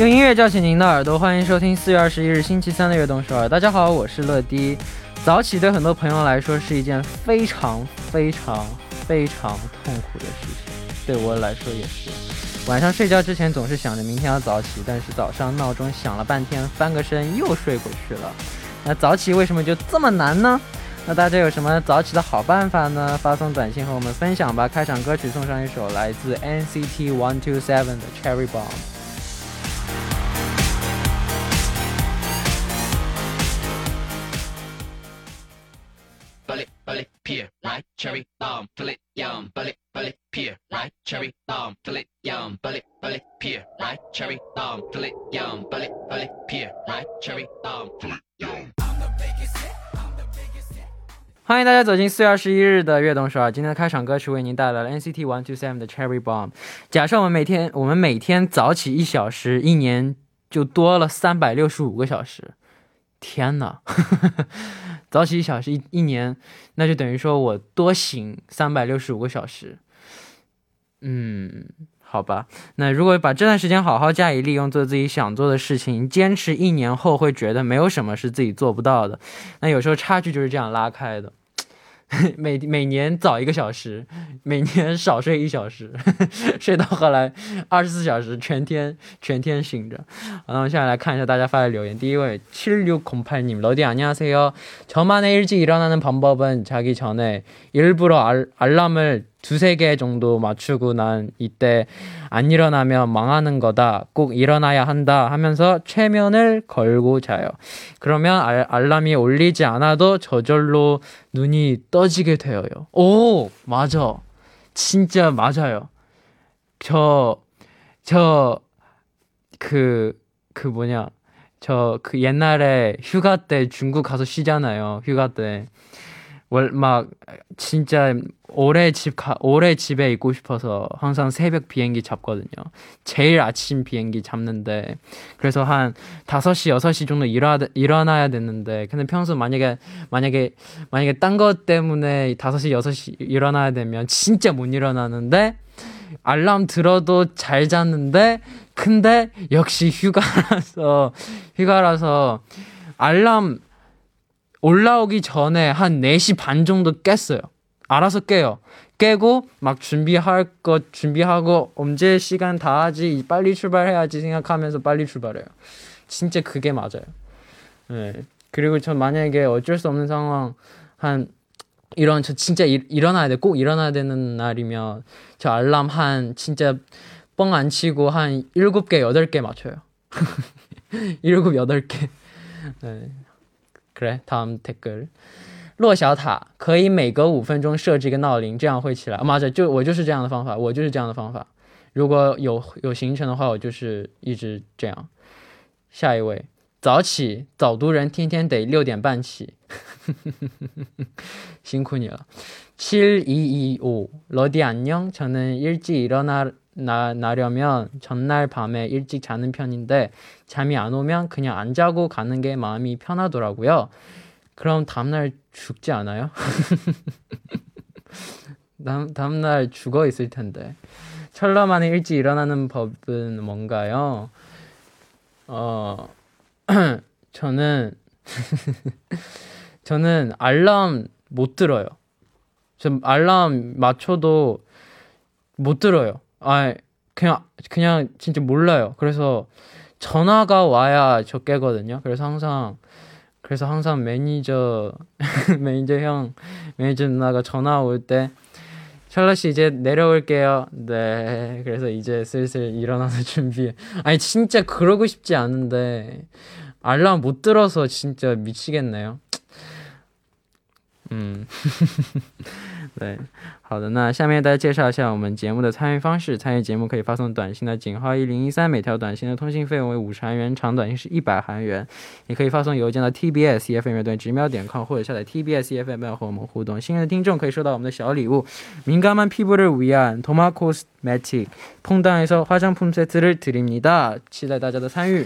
用音乐叫醒您的耳朵，欢迎收听四月二十一日星期三的悦动首尔。大家好，我是乐迪。早起对很多朋友来说是一件非常非常非常痛苦的事情，对我来说也是。晚上睡觉之前总是想着明天要早起，但是早上闹钟响了半天，翻个身又睡过去了。那早起为什么就这么难呢？那大家有什么早起的好办法呢？发送短信和我们分享吧。开场歌曲送上一首来自 NCT One Two Seven 的 Cherry Bomb。Pear, right? Cherry bomb, fill it, yum, bullet, bullet, pear, right? Cherry bomb, fill it, yum, bullet, bullet, pear, right? Cherry bomb, fill it, yum, bullet, bullet, pear, right? Cherry bomb, fill it, yum. 欢迎大家走进四月二十一日的悦动首尔。今天的开场歌曲为您带来了 NCT One Two Seven 的 Cherry Bomb。假设我们每天我们每天早起一小时，一年就多了三百六十五个小时。天哪！早起一小时一一年，那就等于说我多醒三百六十五个小时。嗯，好吧，那如果把这段时间好好加以利用，做自己想做的事情，坚持一年后会觉得没有什么是自己做不到的。那有时候差距就是这样拉开的。每每年早一个小时，每年少睡一小时，睡到后来二十四小时全天全天醒着。好，那我们现在来看一下大家发的留言。第一位七六空팔님러디안녕하세요저만의일찍일어나는방법은자기전에일부러알알람을 두세 개 정도 맞추고 난 이때 안 일어나면 망하는 거다. 꼭 일어나야 한다 하면서 최면을 걸고 자요. 그러면 알, 알람이 울리지 않아도 저절로 눈이 떠지게 되어요. 오, 맞아. 진짜 맞아요. 저, 저, 그, 그 뭐냐. 저 그 옛날에 휴가 때 중국 가서 쉬잖아요. 휴가 때. 막 진짜 오래 집 가, 오래 집에 있고 싶어서 항상 새벽 비행기 잡거든요. 제일 아침 비행기 잡는데 그래서 한 5시, 6시 정도 일어 일어나야 되는데 근데 평소 만약에 만약에 만약에 딴 것 때문에 5시, 6시 일어나야 되면 진짜 못 일어나는데 알람 들어도 잘 잤는데 근데 역시 휴가라서 휴가라서 알람 올라오기 전에 한 4시 반 정도 깼어요. 알아서 깨요. 깨고 막 준비할 것 준비하고 언제 시간 다 하지 빨리 출발해야지 생각하면서 빨리 출발해요. 진짜 그게 맞아요. 네. 그리고 전 만약에 어쩔 수 없는 상황 한 이런 저 진짜 일, 일어나야 돼. 꼭 일어나야 되는 날이면 저 알람 한 진짜 뻥 안 치고 한 7개, 8개 맞춰요. 7, 8개. 네. 그래 다음 댓글 洛小塔可以每隔五分钟设置一个闹铃，这样会起来。 맞아, 就我就是这样的方法，我就是这样。下一位早起早读人天天得六点半起，辛苦你了。 7225 러디 안녕. 저는 일찍 일어나 나려면 전날 밤에 일찍 자는 편인데 잠이 안 오면 그냥 안 자고 가는 게 마음이 편하더라고요. 그럼 다음날 죽지 않아요? 다음, 다음날 죽어 있을 텐데. 철러 만에 일찍 일어나는 법은 뭔가요? 어, 저는, 저는 알람 못 들어요. 전 알람 맞춰도 못 들어요. 아, 그냥, 그냥 진짜 몰라요. 그래서 전화가 와야 저 깨거든요. 그래서 항상 그래서 항상 매니저 매니저 형 매니저 누나가 전화 올때 찰러 씨 이제 내려올게요. 네. 그래서 이제 슬슬 일어나서 준비해. 아니 진짜 그러고 싶지 않은데 알람 못 들어서 진짜 미치겠네요. 음. 对，好的，那下面大家介绍一下我们节目的参与方式。参与节目可以发送短信的井号一零一三，每条短信的通信费用为五十韩元，长短信是一百韩元。也可以发送邮件到 tbs efm 乐队直瞄点 com，或者下载 tbs efm 和我们互动。新人的听众可以收到我们的小礼物。민감한피부를위한 토마코스메틱퐁당에서화장품세트를드립니다期待大家的参与。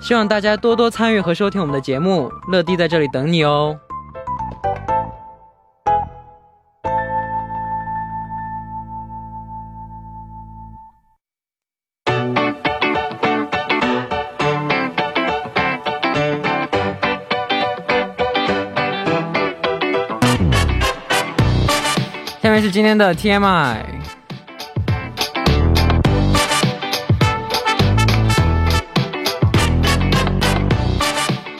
希望大家多多参与和收听我们的节目。乐迪在这里等你哦。下面是今天的 TMI。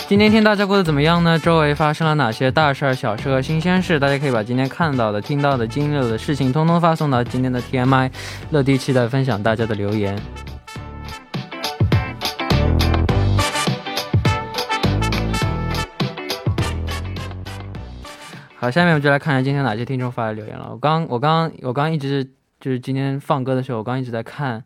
今天天大家过得怎么样呢？周围发生了哪些大事儿、小事和新鲜事？大家可以把今天看到的、听到的、经历的事情，通通发送到今天的 TMI。乐迪期待分享大家的留言。好，下面我们就来看一下今天哪些听众发来留言了。我刚，我刚，我刚一直就是今天放歌的时候，我刚一直在看，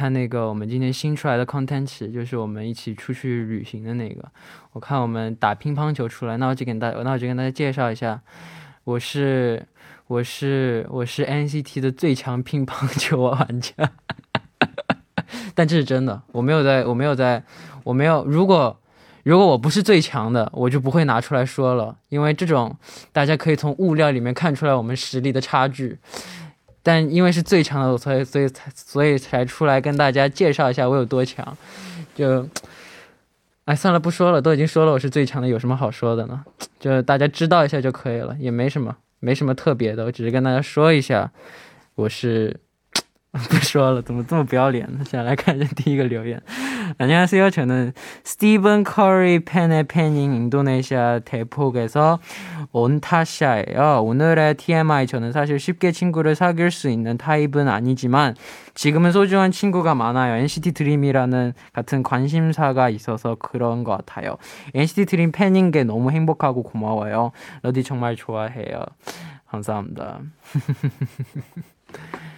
看那个我们今天新出来的 content，就是我们一起出去旅行的那个。我看我们打乒乓球出来，那我就给大，那我就跟大家介绍一下，我是，我是，我是 NCT 的最强乒乓球玩家。但这是真的，我没有在，我没有在，我没有，如果。如果我不是最强的，我就不会拿出来说了，因为这种大家可以从物料里面看出来我们实力的差距。但因为是最强的，所以所以才所以才出来跟大家介绍一下我有多强。就，哎，算了，不说了，都已经说了我是最强的，有什么好说的呢？就大家知道一下就可以了，也没什么，没什么特别的，我只是跟大家说一下，我是。 不说了，怎么这么不要脸呢？先来看一下第一个留言。안녕하세요저는 Stephen Curry 팬의 팬인 인도네시아 대폭에서 온타샤예요. 오늘의 TMI 저는 사실 쉽게 친구를 사귈 수 있는 타입은 아니지만 지금은 소중한 친구가 많아요. NCT 드림이라는 같은 관심사가 있어서 그런 것 같아요. NCT 드림 팬인 게 너무 행복하고 고마워요. 러디 정말 좋아해요. 감사합니다.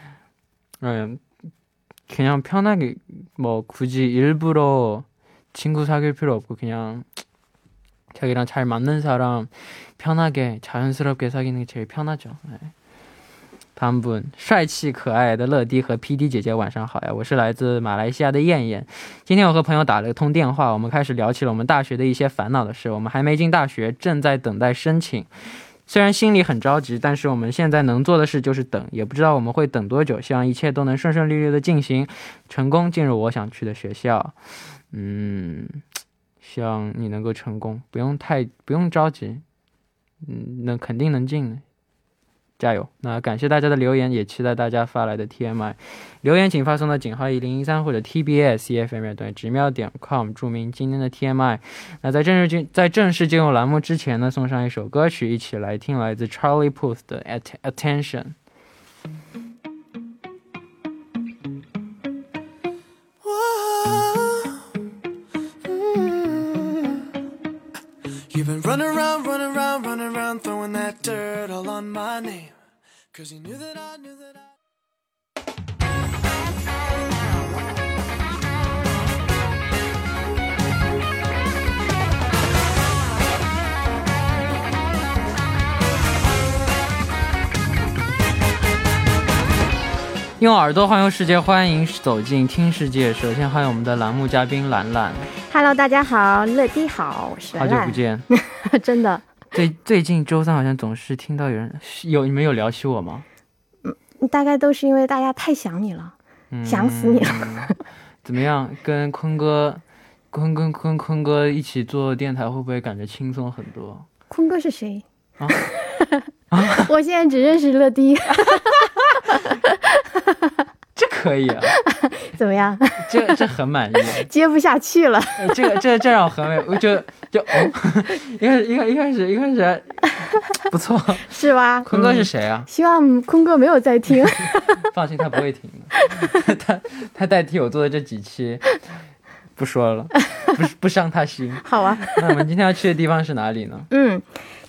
네, 그냥 편하게 뭐 굳이 일부러 친구 사귈 필요 없고 그냥 자기랑 잘 맞는 사람 편하게 자연스럽게 사귀는 게 제일 편하죠. 네. 다음 분, 帅气可爱的乐迪和 PD 姐姐晚上好呀，我是来自马来西亚的燕燕。今天我和朋友打了个通电话，我们开始聊起了我们大学的一些烦恼的事。我们还没进大学，正在等待申请。 虽然心里很着急，但是我们现在能做的事就是等，也不知道我们会等多久。希望一切都能顺顺利利的进行，成功进入我想去的学校。嗯，希望你能够成功，不用太不用着急。嗯，能肯定能进的。加油！那感谢大家的留言，也期待大家发来的 TMI 留言，请发送到井号一零一三或者 TBS EFM 等直瞄点 com，注明今天的 TMI。那在正式进在正式进入栏目之前呢，送上一首歌曲，一起来听来自 Charlie Puth 的 Attention。You've been running around, running around, running around, throwing that dirt all on my name. Cause you knew that I knew that I. 用耳朵环游世界，欢迎走进听世界。首先欢迎我们的栏目嘉宾兰兰。Hello，大家好，乐迪好，我是兰兰好久不见，真的。最最近周三好像总是听到有人有你们有聊起我吗？嗯，大概都是因为大家太想你了，想死你了。怎么样？跟坤哥，坤跟坤坤哥一起做电台，会不会感觉轻松很多？坤哥是谁？啊？我现在只认识乐迪。这可以啊？怎么样？这这很满意。接不下去了。这个这这让我很美，我就就哦，一开始一开一开始一开始不错，是吧？坤哥是谁啊？希望坤哥没有在听。放心，他不会听的。他他代替我做的这几期，不说了，不不伤他心。好啊。那我们今天要去的地方是哪里呢？嗯。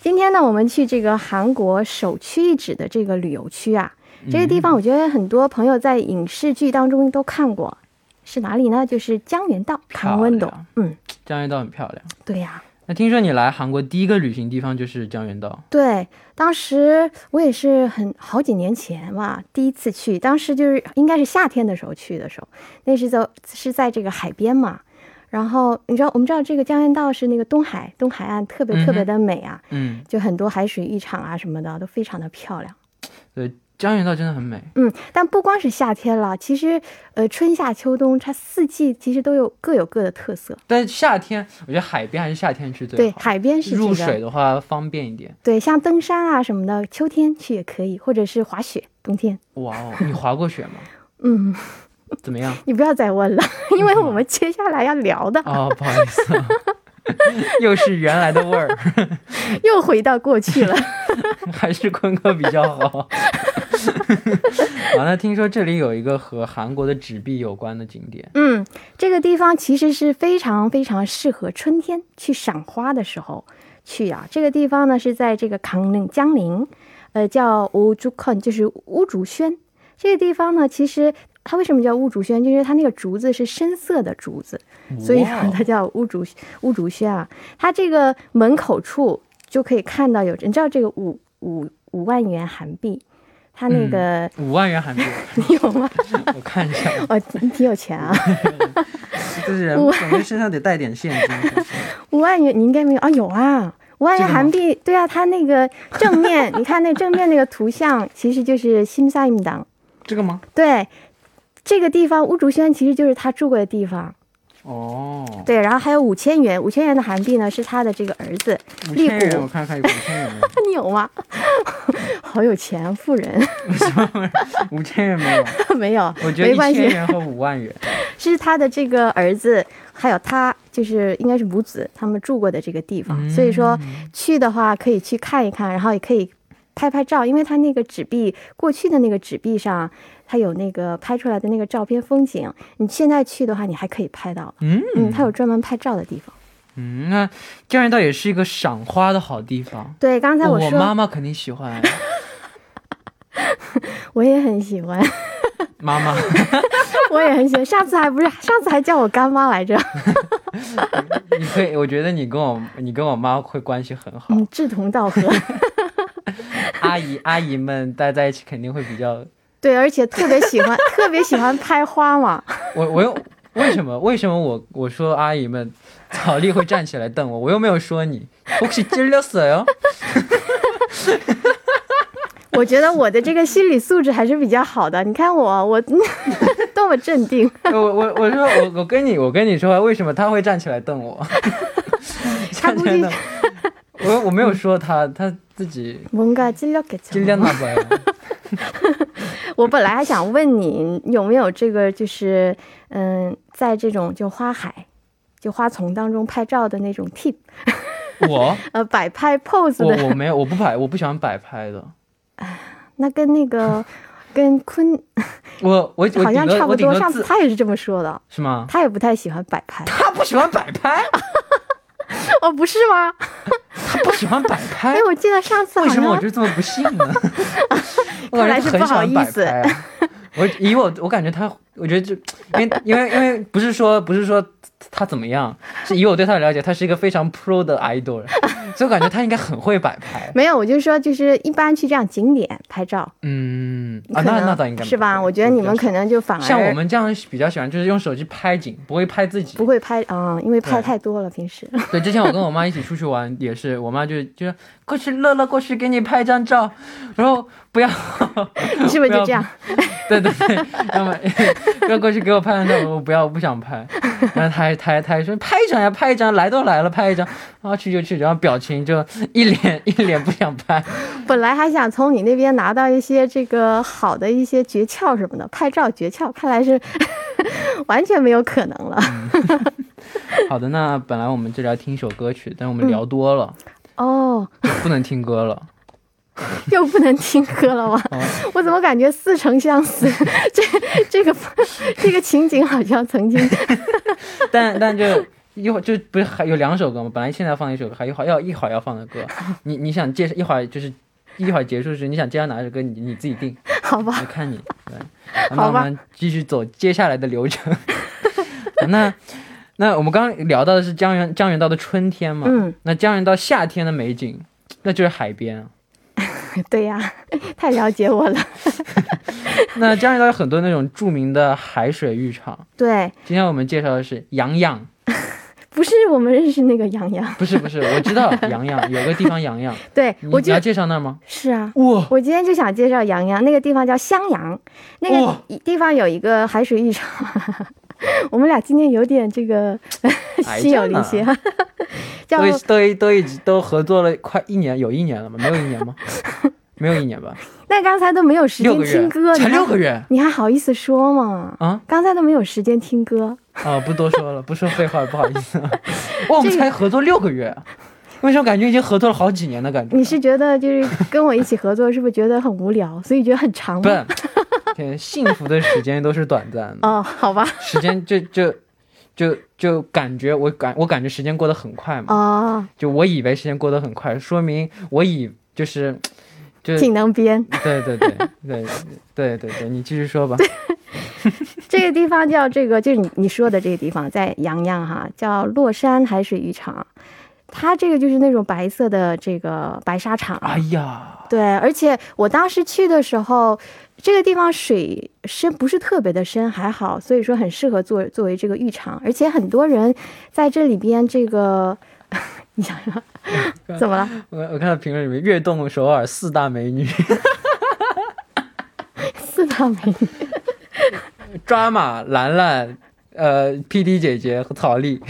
今天呢，我们去这个韩国首屈一指的这个旅游区啊，这个地方我觉得很多朋友在影视剧当中都看过，是哪里呢？就是江原道唐温斗。嗯，江原道很漂亮。对呀。那听说你来韩国第一个旅行地方就是江原道？对，当时我也是很好几年前吧，第一次去，当时就是应该是夏天的时候去的时候，那是在是在这个海边嘛。然后你知道，我们知道这个江原道是那个东海东海岸，特别特别的美啊，嗯，就很多海水浴场啊什么的都非常的漂亮。对，江原道真的很美。嗯，但不光是夏天了，其实呃春夏秋冬它四季其实都有各有各的特色。但夏天我觉得海边还是夏天去最好。对，海边是入水的话方便一点。对，像登山啊什么的，秋天去也可以，或者是滑雪，冬天。哇哦，你滑过雪吗？嗯。怎么样？你不要再问了，因为我们接下来要聊的哦，不好意思，又是原来的味儿，又回到过去了，还是坤哥比较好。完了，听说这里有一个和韩国的纸币有关的景点。嗯，这个地方其实是非常非常适合春天去赏花的时候去啊。这个地方呢是在这个康宁江陵，呃，叫乌竹坑，就是乌竹轩。这个地方呢，其实。它为什么叫乌竹轩？就是它那个竹子是深色的竹子，所以它叫乌竹乌竹轩啊。它这个门口处就可以看到有，你知道这个五五五万元韩币，它那个五万元韩币 你有吗？我看一下，哦，你挺有钱啊。这人感觉身上得带点现金。五万元你应该没有啊？有啊，五万元韩币。对啊，他那个正面，你看那正面那个图像，其实就是新萨임당这个吗？对。这个地方乌竹轩其实就是他住过的地方，哦，对，然后还有五千元，五千元的韩币呢是他的这个儿子。五千元，我看看有五千元吗？你有吗？好有钱，富人。五千元没有？没有，我觉得一千元和五万元是他的这个儿子，还有他就是应该是母子他们住过的这个地方，所以说去的话可以去看一看，然后也可以拍拍照，因为他那个纸币过去的那个纸币上。它有那个拍出来的那个照片风景，你现在去的话，你还可以拍到。嗯嗯，它有专门拍照的地方。嗯，那江原道也是一个赏花的好地方。对，刚才我说，我妈妈肯定喜欢。我也很喜欢。妈妈，我也很喜欢。上次还不是，上次还叫我干妈来着。你可以，我觉得你跟我，你跟我妈会关系很好，嗯，志同道合。阿姨阿姨们待在一起肯定会比较。对，而且特别喜欢，特别喜欢拍花嘛。我我又为什么为什么我我说阿姨们，草丽会站起来瞪我，我又没有说你，我是惊了死哟。我觉得我的这个心理素质还是比较好的，你看我我 多么镇定。我我我说我我跟你我跟你说，为什么他会站起来瞪我？他估计我我没有说他他自己。뭔가찔렸겠죠 찔렸나봐요我本来还想问你有没有这个，就是嗯，在这种就花海、就花丛当中拍照的那种 tip。我呃，摆拍 pose 的。我我没有，我不摆，我不喜欢摆拍的。哎，那跟那个跟坤，我我好像差不多。上次他也是这么说的，是吗？他也不太喜欢摆拍。他不喜欢摆拍？ 哦，不是吗？他不喜欢摆 拍。哎，我记得上次为什么我就这么不信呢？我感觉很喜欢摆拍啊！我以我我感觉他，我觉得就因为因为因为不是说不是说他怎么样，是以我对他的了解，他是一个非常 pro 的 idol。所以我感觉他应该很会摆拍。没有，我就说，就是一般去这样景点拍照。嗯，啊，那那倒应该是吧？我觉得你们可能就反而像我们这样比较喜欢，就是用手机拍景，不会拍自己。不会拍啊，因为拍太多了，平时。对，之前我跟我妈一起出去玩，也是，我妈就就过去乐乐过去给你拍张照，然后不要，你是不是就这样？对对对，要么要过去给我拍张照，我不要，我不想拍。然后他还他还他还说拍一张呀，拍一张，来都来了，拍一张，然后去就去，然后表情就一脸一脸不想拍。本来还想从你那边拿到一些这个好的一些诀窍什么的，拍照诀窍，看来是 完全没有可能了。好的，那本来我们这里要听一首歌曲，但我们聊多了。哦，不能听歌了，又不能听歌了吗？我怎么感觉似曾相识？这这个这个情景好像曾经，但但就一会儿就不是还有两首歌吗？本来现在放一首歌，还一会儿要一会儿要放的歌，你你想介绍一会儿就是一会儿结束时，你想介绍哪首歌，你你自己定，好吧，我看你。对，那好吧我们继续走接下来的流程。那那我们刚刚聊到的是江原江原道的春天嘛，嗯，那江原道夏天的美景，那就是海边啊。对呀，太了解我了。那江原道有很多那种著名的海水浴场，对，今天我们介绍的是洋洋，不是我们认识那个洋洋，不是不是，我知道洋洋有个地方洋洋，对你你要介绍那儿吗？是啊。哇，我今天就想介绍洋洋那个地方叫襄阳，那个地方有一个海水浴场。我们俩今天有点这个心有灵犀，都都已都已都已都合作了快一年，有一年了吗？没有一年吗？没有一年吧？那刚才都没有时间听歌，，才六个月你还好意思说吗？啊！刚才都没有时间听歌，啊，不多说了，不说废话，不好意思。哇，我们才合作六个月，为什么感觉已经合作了好几年的感觉？你是觉得就是跟我一起合作，是不是觉得很无聊，所以觉得很长？对幸福的时间都是短暂的，哦，好吧，时间就就就就感觉我感我感觉时间过得很快嘛，哦，就我以为时间过得很快，说明我以就是就挺能编。对对对对对对对，你继续说吧。这个地方叫这个，就是你你说的这个地方，在阳阳哈，叫洛山海水浴场。它这个就是那种白色的这个白沙场，哎呀，对，而且我当时去的时候，这个地方水深不是特别的深，还好，所以说很适合作作为这个浴场，而且很多人在这里边这个，你想说怎么了？我我看到评论里面悦动首尔四大美女，四大美女，抓马、兰兰、呃 PD 姐姐和曹丽。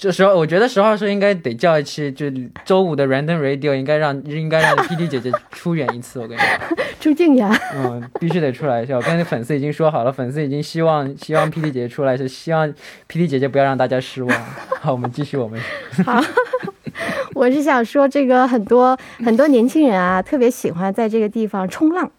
这时候我觉得十号说应该得叫一期，就周五的 Random Radio 应该让应该让 PD 姐姐出演一次。我跟你说，朱静雅，嗯，必须得出来一下。我跟粉丝已经说好了，粉丝已经希望希望 PD 姐姐出来，是希望 PD 姐姐不要让大家失望。好，我们继续我们。好，我是想说，这个很多很多年轻人啊，特别喜欢在这个地方冲浪。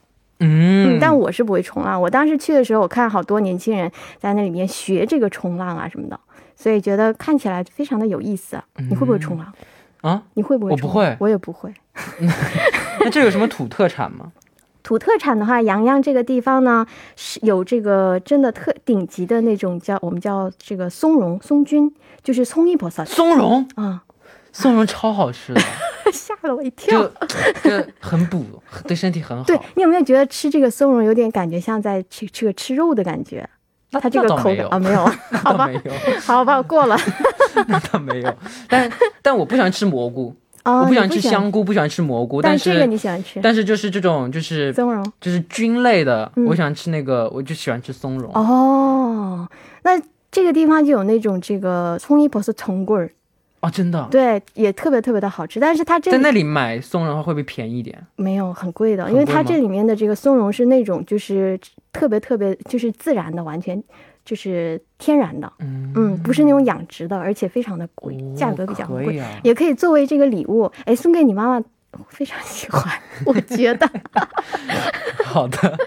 嗯嗯，但我是不会冲浪。我当时去的时候，我看好多年轻人在那里面学这个冲浪啊什么的，所以觉得看起来非常的有意思。你会不会冲浪？啊，你会不会冲？我不会我也不会。那这有什么土特产吗？土特产的话，阳洋这个地方呢是有这个真的特顶级的那种叫我们叫这个松茸松菌，就是葱一婆萨松茸，啊，松茸超好吃的，吓了我一跳就。就很补，对身体很好。对你有没有觉得吃这个松茸有点感觉像在吃这个吃肉的感觉？那它这个口感啊，没有，好吧没，有，好吧，我过了。那倒没有。但但我不喜欢吃蘑菇，啊，我不喜欢你吃香菇，不喜欢吃蘑菇，但是这个你喜欢吃但是就是这种就是松茸就是菌类的，嗯我喜欢吃那个，我就喜欢吃松茸。哦。那这个地方就有那种这个葱一婆是葱棍儿，哦，真的，对，也特别特别的好吃。但是它这在那里买松茸会不会便宜一点？没有很贵的，因为它这里面的这个松茸是那种就是特别特别就是自然的，完全就是天然的，嗯嗯，不是那种养殖的，而且非常的贵，哦价格比较贵，啊。也可以作为这个礼物，哎，送给你妈妈。非常喜欢，我觉得 好的，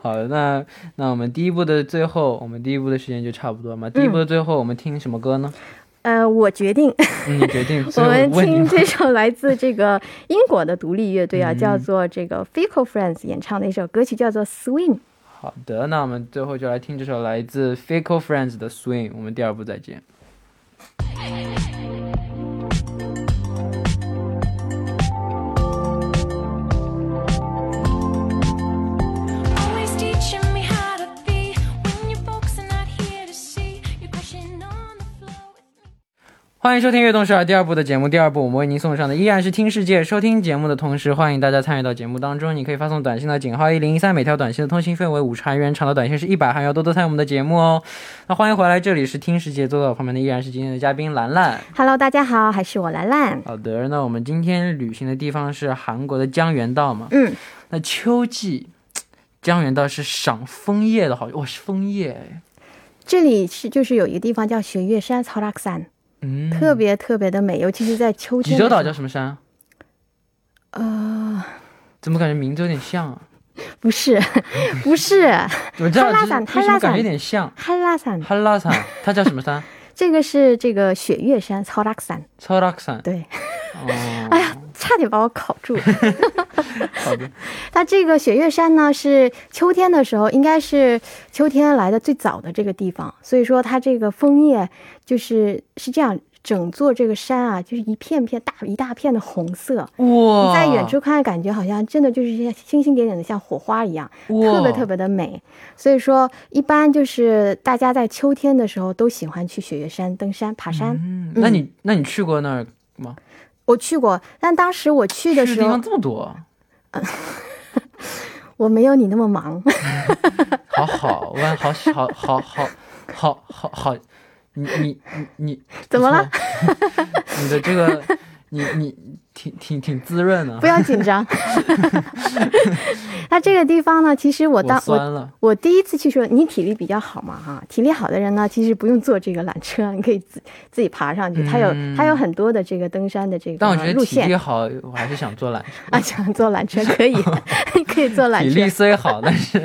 好的，那那我们第一部的最后，我们第一部的时间就差不多嘛。第一部的最后，我们听什么歌呢？呃，我决定，嗯，你决定。我们听这首来自这个英国的独立乐队啊，嗯叫做这个 Fickle Friends 演唱的一首歌曲，叫做 Swing。好的，那我们最后就来听这首来自 Fickle Friends 的 Swing。我们第二部再见。欢迎收听《悦动十二》第二部的节目。第二部我们为您送上的依然是听世界。收听节目的同时，欢迎大家参与到节目当中。你可以发送短信到井号一零一三，每条短信的通信费为五十韩元，长的短信是一百韩元。要多多参与我们的节目哦。那欢迎回来，这里是听世界，坐在我旁边的依然是今天的嘉宾兰兰。Hello，大家好，还是我兰兰。好的，那我们今天旅行的地方是韩国的江原道嘛？嗯，那秋季，江原道是赏枫叶的好，哇，是枫叶哎，这里是就是有一个地方叫雪月山草拉克山，嗯，特别特别的美，尤其是在秋天。济州岛叫什么山？呃，怎么感觉名字有点像啊？不是，不是我知道，汉拉只是伞汉拉伞为什么感觉有点像？哈拉山，哈拉山，它叫什么山？这个是这个雪月山 s a n 超拉山。对，哦，哎呀，差点把我考住了。好的。它这个雪月山呢，是秋天的时候，应该是秋天来的最早的这个地方，所以说它这个枫叶就是是这样，整座这个山啊，就是一片片大一大片的红色。哇你，在远处看，感觉好像真的就是像星星点点的，像火花一样，特别特别。别的美。所以说，一般就是大家在秋天的时候都喜欢去雪月山登山、爬山。嗯，那你那你去过那儿吗？我去过，但当时我去的时候地方，这么多，我没有你那么忙。好好，我好好好好好好好，你你你你怎么了？你的这个，你你挺挺挺滋润的不。要紧张。那这个地方呢，其实我我当我我第一次去说，你体力比较好嘛哈，体力好的人呢，其实不用坐这个缆车，你可以自自己爬上去。它有嗯它有很多的这个登山的这个但我觉得个路线体力好，我还是想坐缆车。啊，想坐缆车可以，可以坐缆车体力。虽好，但是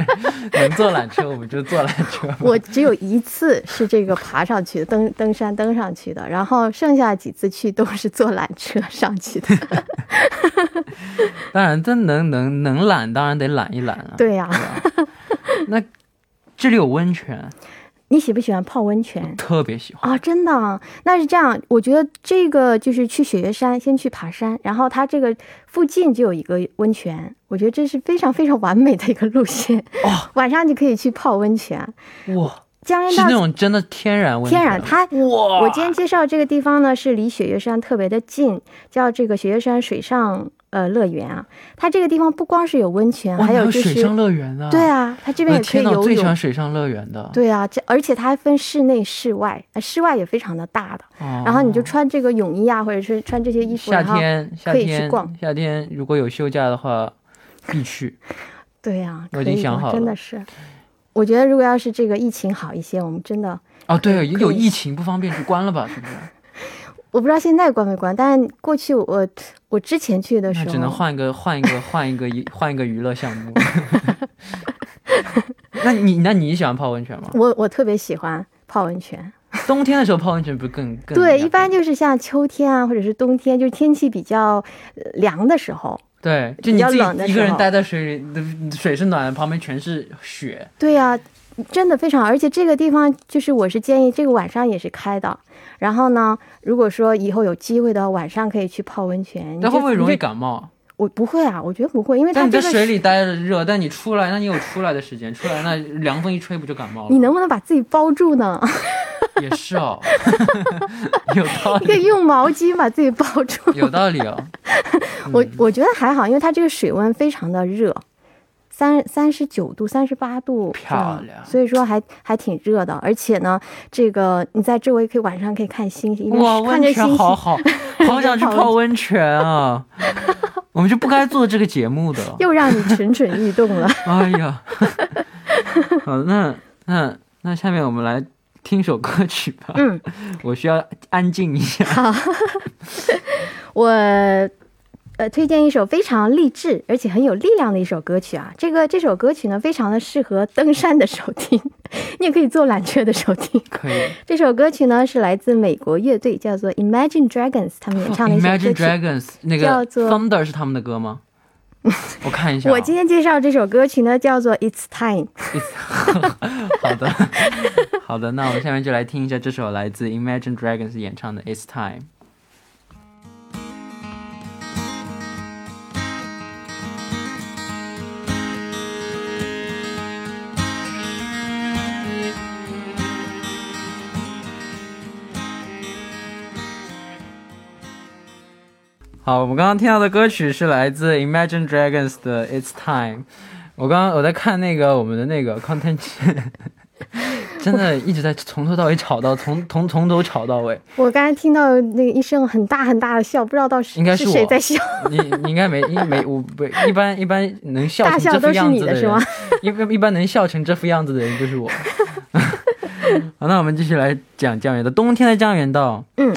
能坐缆车我们就坐缆车。我只有一次是这个爬上去的，登登山登上去的，然后剩下几次去都是坐缆车上去的。当然，这能能能懒，当然得懒一懒啊。对呀、那这里有温泉，你喜不喜欢泡温泉？特别喜欢。啊、真的啊，那是这样。我觉得这个就是去雪岳山，先去爬山，然后它这个附近就有一个温泉，我觉得这是非常非常完美的一个路线。哦晚上你可以去泡温泉。哇，江原道是那种真的天然温泉。天然，它哇，我今天介绍这个地方呢，是离雪岳山特别的近，叫这个雪岳山水上呃乐园啊。它这个地方不光是有温泉，还有就是水上乐园啊。对啊，它这边也可以天呐，我游泳。最喜欢水上乐园的。对啊，这而且它还分室内、室外，呃室外也非常的大的。哦然后你就穿这个泳衣啊，或者是穿这些衣服，夏然后天夏可以去逛夏天如果有休假的话，必去。对呀、我可以的已经想好了真的是。我觉得如果要是这个疫情好一些，我们真的哦，对，可以有疫情不方便就关了吧，是不是？我不知道现在关没关，但过去我我之前去的时候，只能换一个换一个换一个一换一个娱乐项目。那你那你喜欢泡温泉吗？我我特别喜欢泡温泉。冬天的时候泡温泉不是更更对，一般就是像秋天啊，或者是冬天，就是天气比较呃凉的时候。对，就你一个人待在水里，水是暖的，旁边全是雪。对呀、真的非常，而且这个地方就是我是建议这个晚上也是开的。然后呢，如果说以后有机会的话，晚上可以去泡温泉。那会不会容易感冒？我不会啊，我觉得不会，因为它但你在水里待着热，但你出来，那你有出来的时间，出来那凉风一吹不就感冒了？你能不能把自己包住呢？也是哦，有道理可以，用毛巾把自己包住。有道理哦。我我觉得还好，因为它这个水温非常的热，三三十九度、三十八度，漂亮所以说还还挺热的。而且呢，这个你在周围可以晚上可以看星星，哇，温看着星星，泉好好，好想去泡温泉啊！我们就不该做这个节目的。又让你蠢蠢欲动了。哎呀，好，那那那下面我们来听首歌曲吧。嗯，我需要安静一下。我呃推荐一首非常励志而且很有力量的一首歌曲啊。这个这首歌曲呢，非常的适合登山的时候听，你也可以坐缆车的时候听。可以这首歌曲呢是来自美国乐队叫做 Imagine Dragons 他们演唱的一首歌，Imagine。Dragons 那个叫做 Thunder 是他们的歌吗？我看一下啊、我今天介绍这首歌曲呢，叫做 It's Time。好的，好的，那我们下面就来听一下这首来自 Imagine Dragons 演唱的《It's Time》。好，我们刚刚听到的歌曲是来自 Imagine Dragons 的《It's Time》。我刚刚我在看那个我们的那个 content，真的一直在从头到尾吵到从从从头吵到尾。我刚才听到那个一声很大很大的笑，不知道到是应该是是谁在笑。你你应该没应没我不一般一般能笑大成这副样子的是吗，一般一般能笑成这副样子的人就是我。好，那我们继续来讲江原道。冬天的江原道，嗯，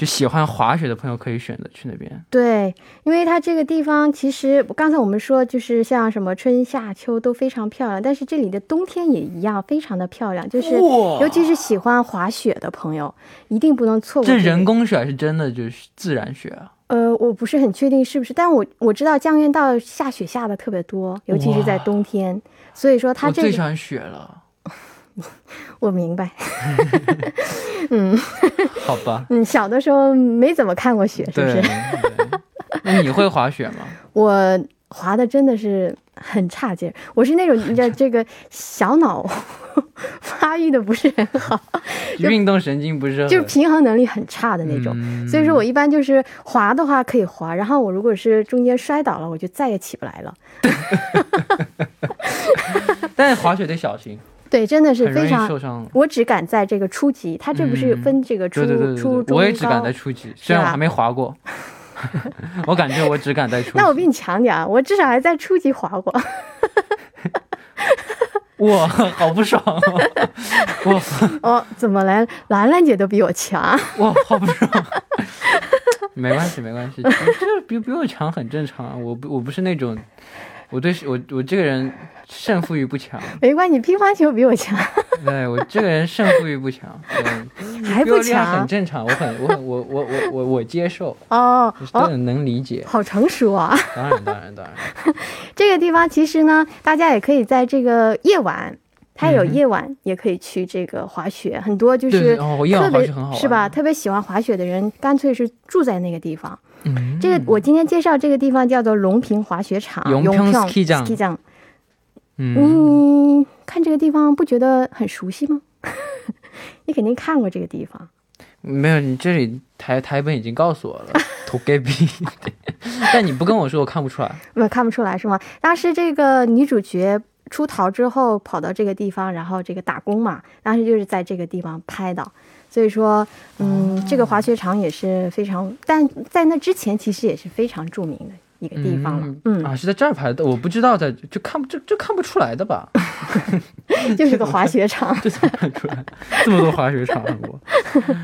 就喜欢滑雪的朋友可以选择去那边。对，因为它这个地方其实刚才我们说，就是像什么春夏秋都非常漂亮，但是这里的冬天也一样，非常的漂亮。就是尤其是喜欢滑雪的朋友，一定不能错过、这个。人工雪还是真的就是自然雪啊？呃，我不是很确定是不是，但我我知道江原道下雪下的特别多，尤其是在冬天，所以说它这个我最喜欢雪了。我明白。嗯好吧，嗯，小的时候没怎么看过雪，是不是？那你会滑雪吗？我滑的真的是很差劲儿，我是那种你知道这个小脑发育的不是很好，运动神经不是就是平衡能力很差的那种。嗯所以说我一般就是滑的话可以滑，然后我如果是中间摔倒了，我就再也起不来了。但是滑雪得小心，对，真的是非常。受伤。我只敢在这个初级，他这不是嗯分这个初、初中我也只敢在初级，虽然我还没滑过，我感觉我只敢在初级。那我比你强点啊，我至少还在初级滑过。哇，好不爽哦！哇哦，怎么来兰兰姐都比我强？哇，好不爽。没关系，没关系，这比比我强很正常啊。我不我不是那种，我对我我这个人胜负欲不强，没关系，乒乓球比我强，对我这个人胜负欲不强，对，还不比我厉害很正常，我很我很我我我我我接受，哦哦，都很能理解。好成熟啊！当然当然当然，这个地方其实呢，大家也可以在这个夜晚，它有夜晚也可以去这个滑雪，很多就是哦，夜晚特别滑雪很好，是吧？？特别喜欢滑雪的人，干脆是住在那个地方。嗯，这个我今天介绍这个地方叫做龙平滑雪场，永永平平 ski 场 ski 场。嗯，看这个地方不觉得很熟悉吗？你肯定看过这个地方。没有，你这里台台本已经告诉我了，但你不跟我说，我看不出来。我看不出来是吗？当时这个女主角出逃之后，跑到这个地方，然后这个打工嘛，当时就是在这个地方拍的。所以说，嗯，这个滑雪场也是非常，但在那之前其实也是非常著名的一个地方了。嗯，啊，是在这儿拍的，我不知道在就看不就就看不出来的吧？就是个滑雪场。这怎么看出来？这么多滑雪场，我。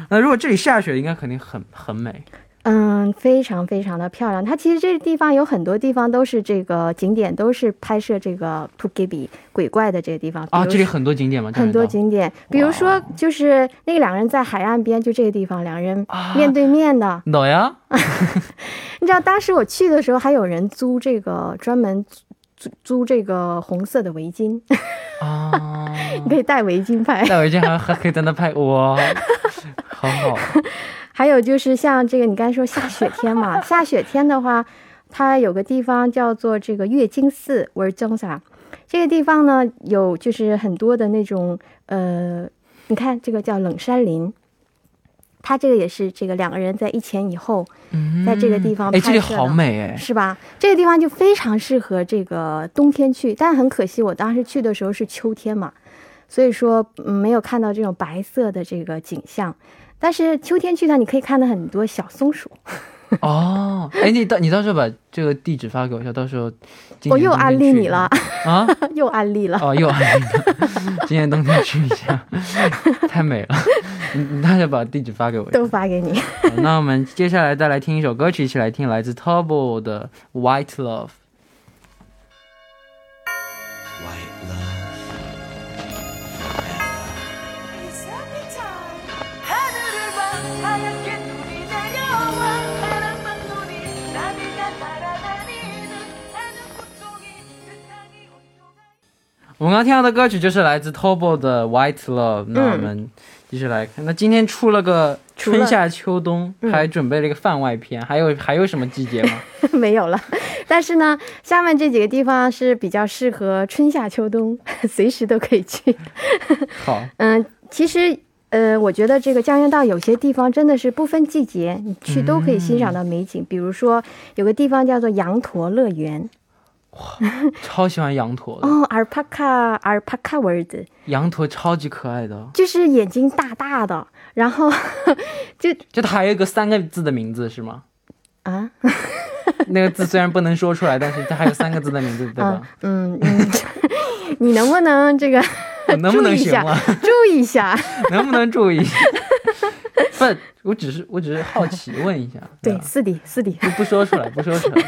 那如果这里下雪，应该肯定很很美。嗯，非常非常的漂亮。它其实这个地方有很多地方都是这个景点，都是拍摄这个 t u g i b i 鬼怪的这个地方。比啊，这里很多景点吗？很多景景点，比如说就是那两个两人在海岸边，就这个地方，两人面对面的。懂呀？你知道当时我去的时候，还有人租这个专门租租这个红色的围巾，啊，你可以戴围巾拍。戴围巾还还可以在那拍，哇，好好。还有就是像这个，你刚才说下雪天嘛，下雪天的话，它有个地方叫做这个月经寺。这个地方呢，有就是很多的那种呃，你看这个叫冷杉林，它这个也是这个两个人在一前一后，在这个地方哎，这里好美哎。是吧？这个地方就非常适合这个冬天去，但很可惜，我当时去的时候是秋天嘛，所以说、嗯、没有看到这种白色的这个景象。但是秋天去它，你可以看到很多小松鼠。哦，哎，你到你到时候把这个地址发给我一下，到时候我又安利你了，啊！又安利了。哦，又安利了，今年冬天去一下，太美了。你你到时候把地址发给我一下。都发给你。那我们接下来再来听一首歌曲，一起来听来自 Turbo 的《White Love》。我们刚刚听到的歌曲就是来自 Turbo 的《White Love》。那我们继续来看，那今天出了个春夏秋冬，嗯还准备了一个番外篇，还有还有什么季节吗？没有了。但是呢，下面这几个地方是比较适合春夏秋冬，随时都可以去。好，嗯，其实呃，我觉得这个江原道有些地方真的是不分季节，你去都可以欣赏到美景。比如说有个地方叫做羊驼乐园 超喜欢羊驼的，哦，alpaca alpaca world，羊驼超级可爱的。就是眼睛大大的，然后 就就它还有一个三个字的名字是吗？啊 那个字虽然不能说出来，但是它还有三个字的名字，对吧啊？嗯嗯，你能不能这个我 能不能行了？注意一下？能不能注意一下？不，我只是我只是好奇问一下，对，吧是的，是的。不不说出来，不说出来。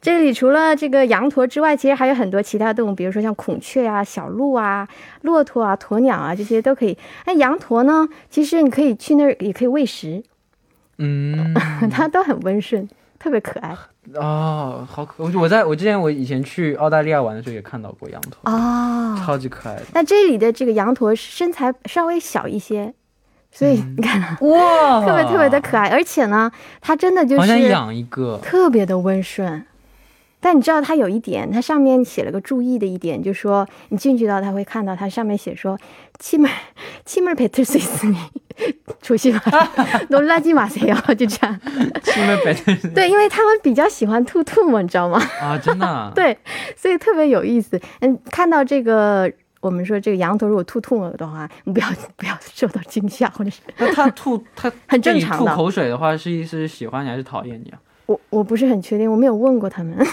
这里除了这个羊驼之外，其实还有很多其他动物，比如说像孔雀啊、小鹿啊、骆驼啊、鸵鸟啊，这些都可以。那羊驼呢，其实你可以去那儿也可以喂食，嗯，它都很温顺，特别可爱哦，好可我我在我之前我以前去澳大利亚玩的时候也看到过羊驼啊，超级可爱的。那这里的这个羊驼身材稍微小一些，所以你看哇，特别特别的可爱，而且呢，它真的就是想养一个特别的温顺。但你知道它有一点，它上面写了个注意的一点，就说你进去到它会看到它上面写说，气门气门 peterson。조심하라 놀라지마세요”，就这样。是因为白天对，因为他们比较喜欢吐吐沫，你知道吗？啊，真的、啊。，对，所以特别有意思。嗯，看到这个，我们说这个羊驼如果吐吐沫的话，你不要不要受到惊吓，或者是那它吐它很对你吐正常的口水的话，是是喜欢你还是讨厌你啊？ 我我不是很确定，我没有问过他们。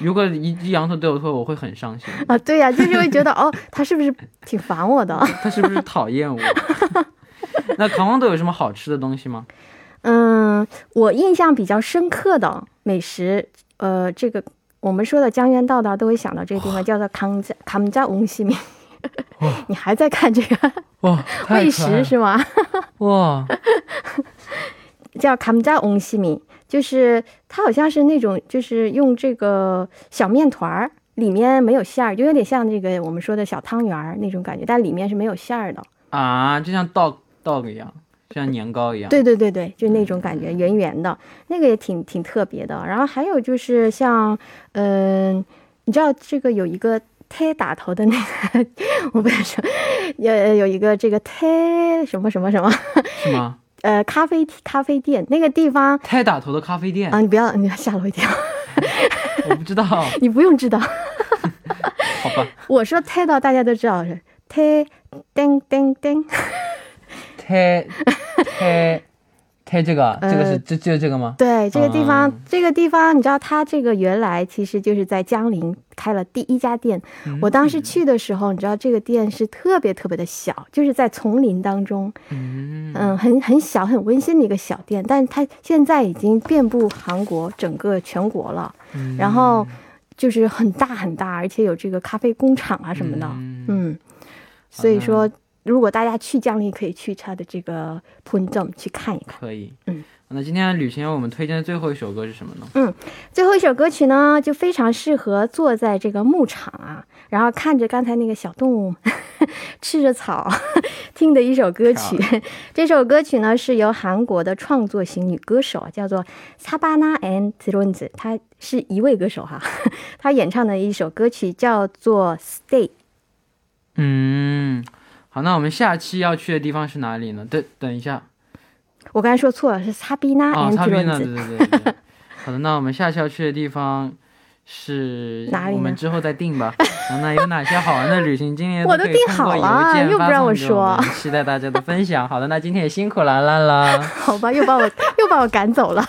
如果一一羊头对我说，我会很伤心。啊，对呀，就是会觉得哦，他是不是挺烦我的？他是不是讨厌我？那康王都有什么好吃的东西吗？嗯，我印象比较深刻的美食，呃，这个我们说的江源道道都会想到这个地方，叫做康家。康家翁西米，你还在看这个？哇，美食是吗？哇。叫卡姆加翁西米，就是它好像是那种，就是用这个小面团儿，里面没有馅儿，就有点像那个我们说的小汤圆儿那种感觉，但里面是没有馅儿的。啊，就像 dog dog 一样，像年糕一样。对对对对，就那种感觉，圆圆的，那个也挺挺特别的。然后还有就是像，嗯、你知道这个有一个胎打头的那个，我不能说，有有一个这个胎什么什么什么，是吗？呃，咖啡咖啡店那个地方太打头的咖啡店，啊，你不要，你吓了我一跳，我不知道，你不用知道，吧。我说太到大家都知道是太叮叮叮，太太太这个，这个是呃这就这个吗？对，这个地方，啊这个地方，你知道，它这个原来其实就是在江陵开了第一家店。我当时去的时候，你知道，这个店是特别特别的小，就是在丛林当中，嗯，嗯，很很小、很温馨的一个小店。但是它现在已经遍布韩国整个全国了，嗯然后就是很大很大，而且有这个咖啡工厂啊什么的，嗯嗯，所以说。如果大家去江陵，可以去他的这个 p u n j o m 去看一看。可以。嗯，那今天旅行我们推荐的最后一首歌是什么呢？嗯最后一首歌曲呢，就非常适合坐在这个牧场啊，然后看着刚才那个小动物吃着草听的一首歌曲。这首歌曲呢是由韩国的创作型女歌手叫做 Sabana and d r o n z 她是一位歌手哈，她演唱的一首歌曲叫做 Stay。嗯，好，那我们下期要去的地方是哪里呢？等等一下我刚才说错了，是擦 d r o 边 n 呢？对对对。好的，那我们下期要去的地方是哪里我们之后再定吧。那有哪些好玩的旅行经验？我都定好了又不让我说期待大家的分享。好的，那今天也辛苦兰兰了。好吧，又把我又把我赶走了。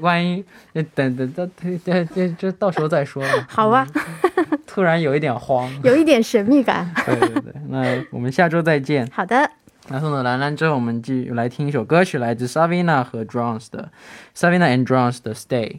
万一呃等等等等等这这到时候再说吧。好吧，突然有一点慌。有一点神秘感。对对对，那我们下周再见。好的。那送走兰兰之后，我们继续来听一首歌曲，来自 Savina 和 Drones 的 Savina and Drones 的 Stay。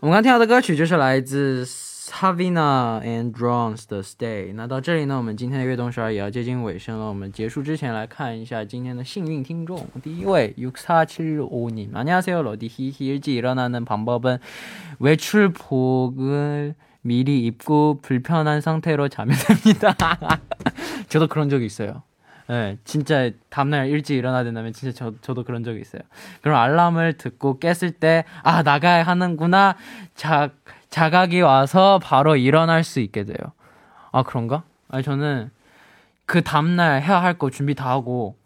我们刚听到的歌曲就是来自 Savina and Drums 的 Stay。那到这里呢，我们今天的悦动十二也要接近尾声了。我们结束之前来看一下今天的幸运听众。第一位6475님 안녕하세요 러디 히히 일찍 일어나는 방법은 외출복을 미리 입고 불편한 상태로 자면 됩니다. 저도 그런 적이 있어요. 네, 진짜 다음날 일찍 일어나야 된다면 진짜 저, 저도 그런 적이 있어요. 그럼 알람을 듣고 깼을 때, 아, 나가야 하는구나. 자, 자각이 와서 바로 일어날 수 있게 돼요. 아, 그런가? 아니, 저는 그 다음날 해야 할 거 준비 다 하고,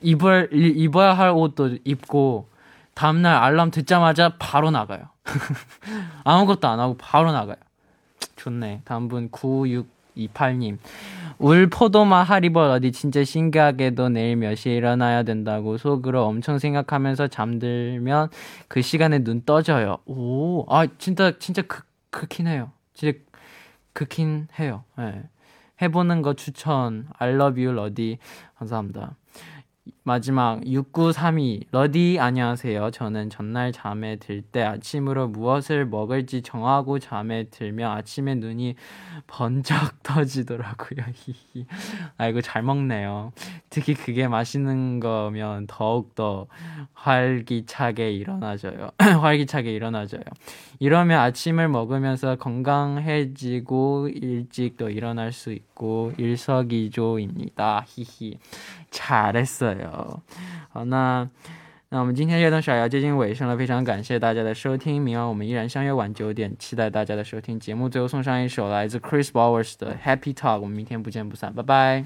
입을, 이- 입어야 할 옷도 입고, 다음날 알람 듣자마자 바로 나가요. 아무것도 안 하고 바로 나가요. 좋네. 다음 분 96, 28님. 울 포도마 하리벌 어디 진짜 신기하게도 내일 몇 시에 일어나야 된다고 속으로 엄청 생각하면서 잠들면 그 시간에 눈 떠져요. 오, 아 진짜 진짜 그 그긴 해요. 진짜 그긴 해요. 예. 해보는 거 추천. You 러디 감사합니다. 마지막 6932 러디 안녕하세요. 저는 전날 잠에 들 때 아침으로 무엇을 먹을지 정하고 잠에 들면 아침에 눈이 번쩍 떠지더라고요. 아이고 잘 먹네요. 특히 그게 맛있는 거면 더욱 더 활기차게 일어나져요. 활기차게 일어나져요. 이러면 아침을 먹으면서 건강해지고 일찍 또 일어날 수 있고 일석이조입니다. 히히. 잘했어요。 好，那那我们今天悦动小姚接近尾声了，非常感谢大家的收听，明晚我们依然相约晚九点，期待大家的收听。节目最后送上一首来自 Chris Bowers 的 Happy Talk，我们明天不见不散，拜拜。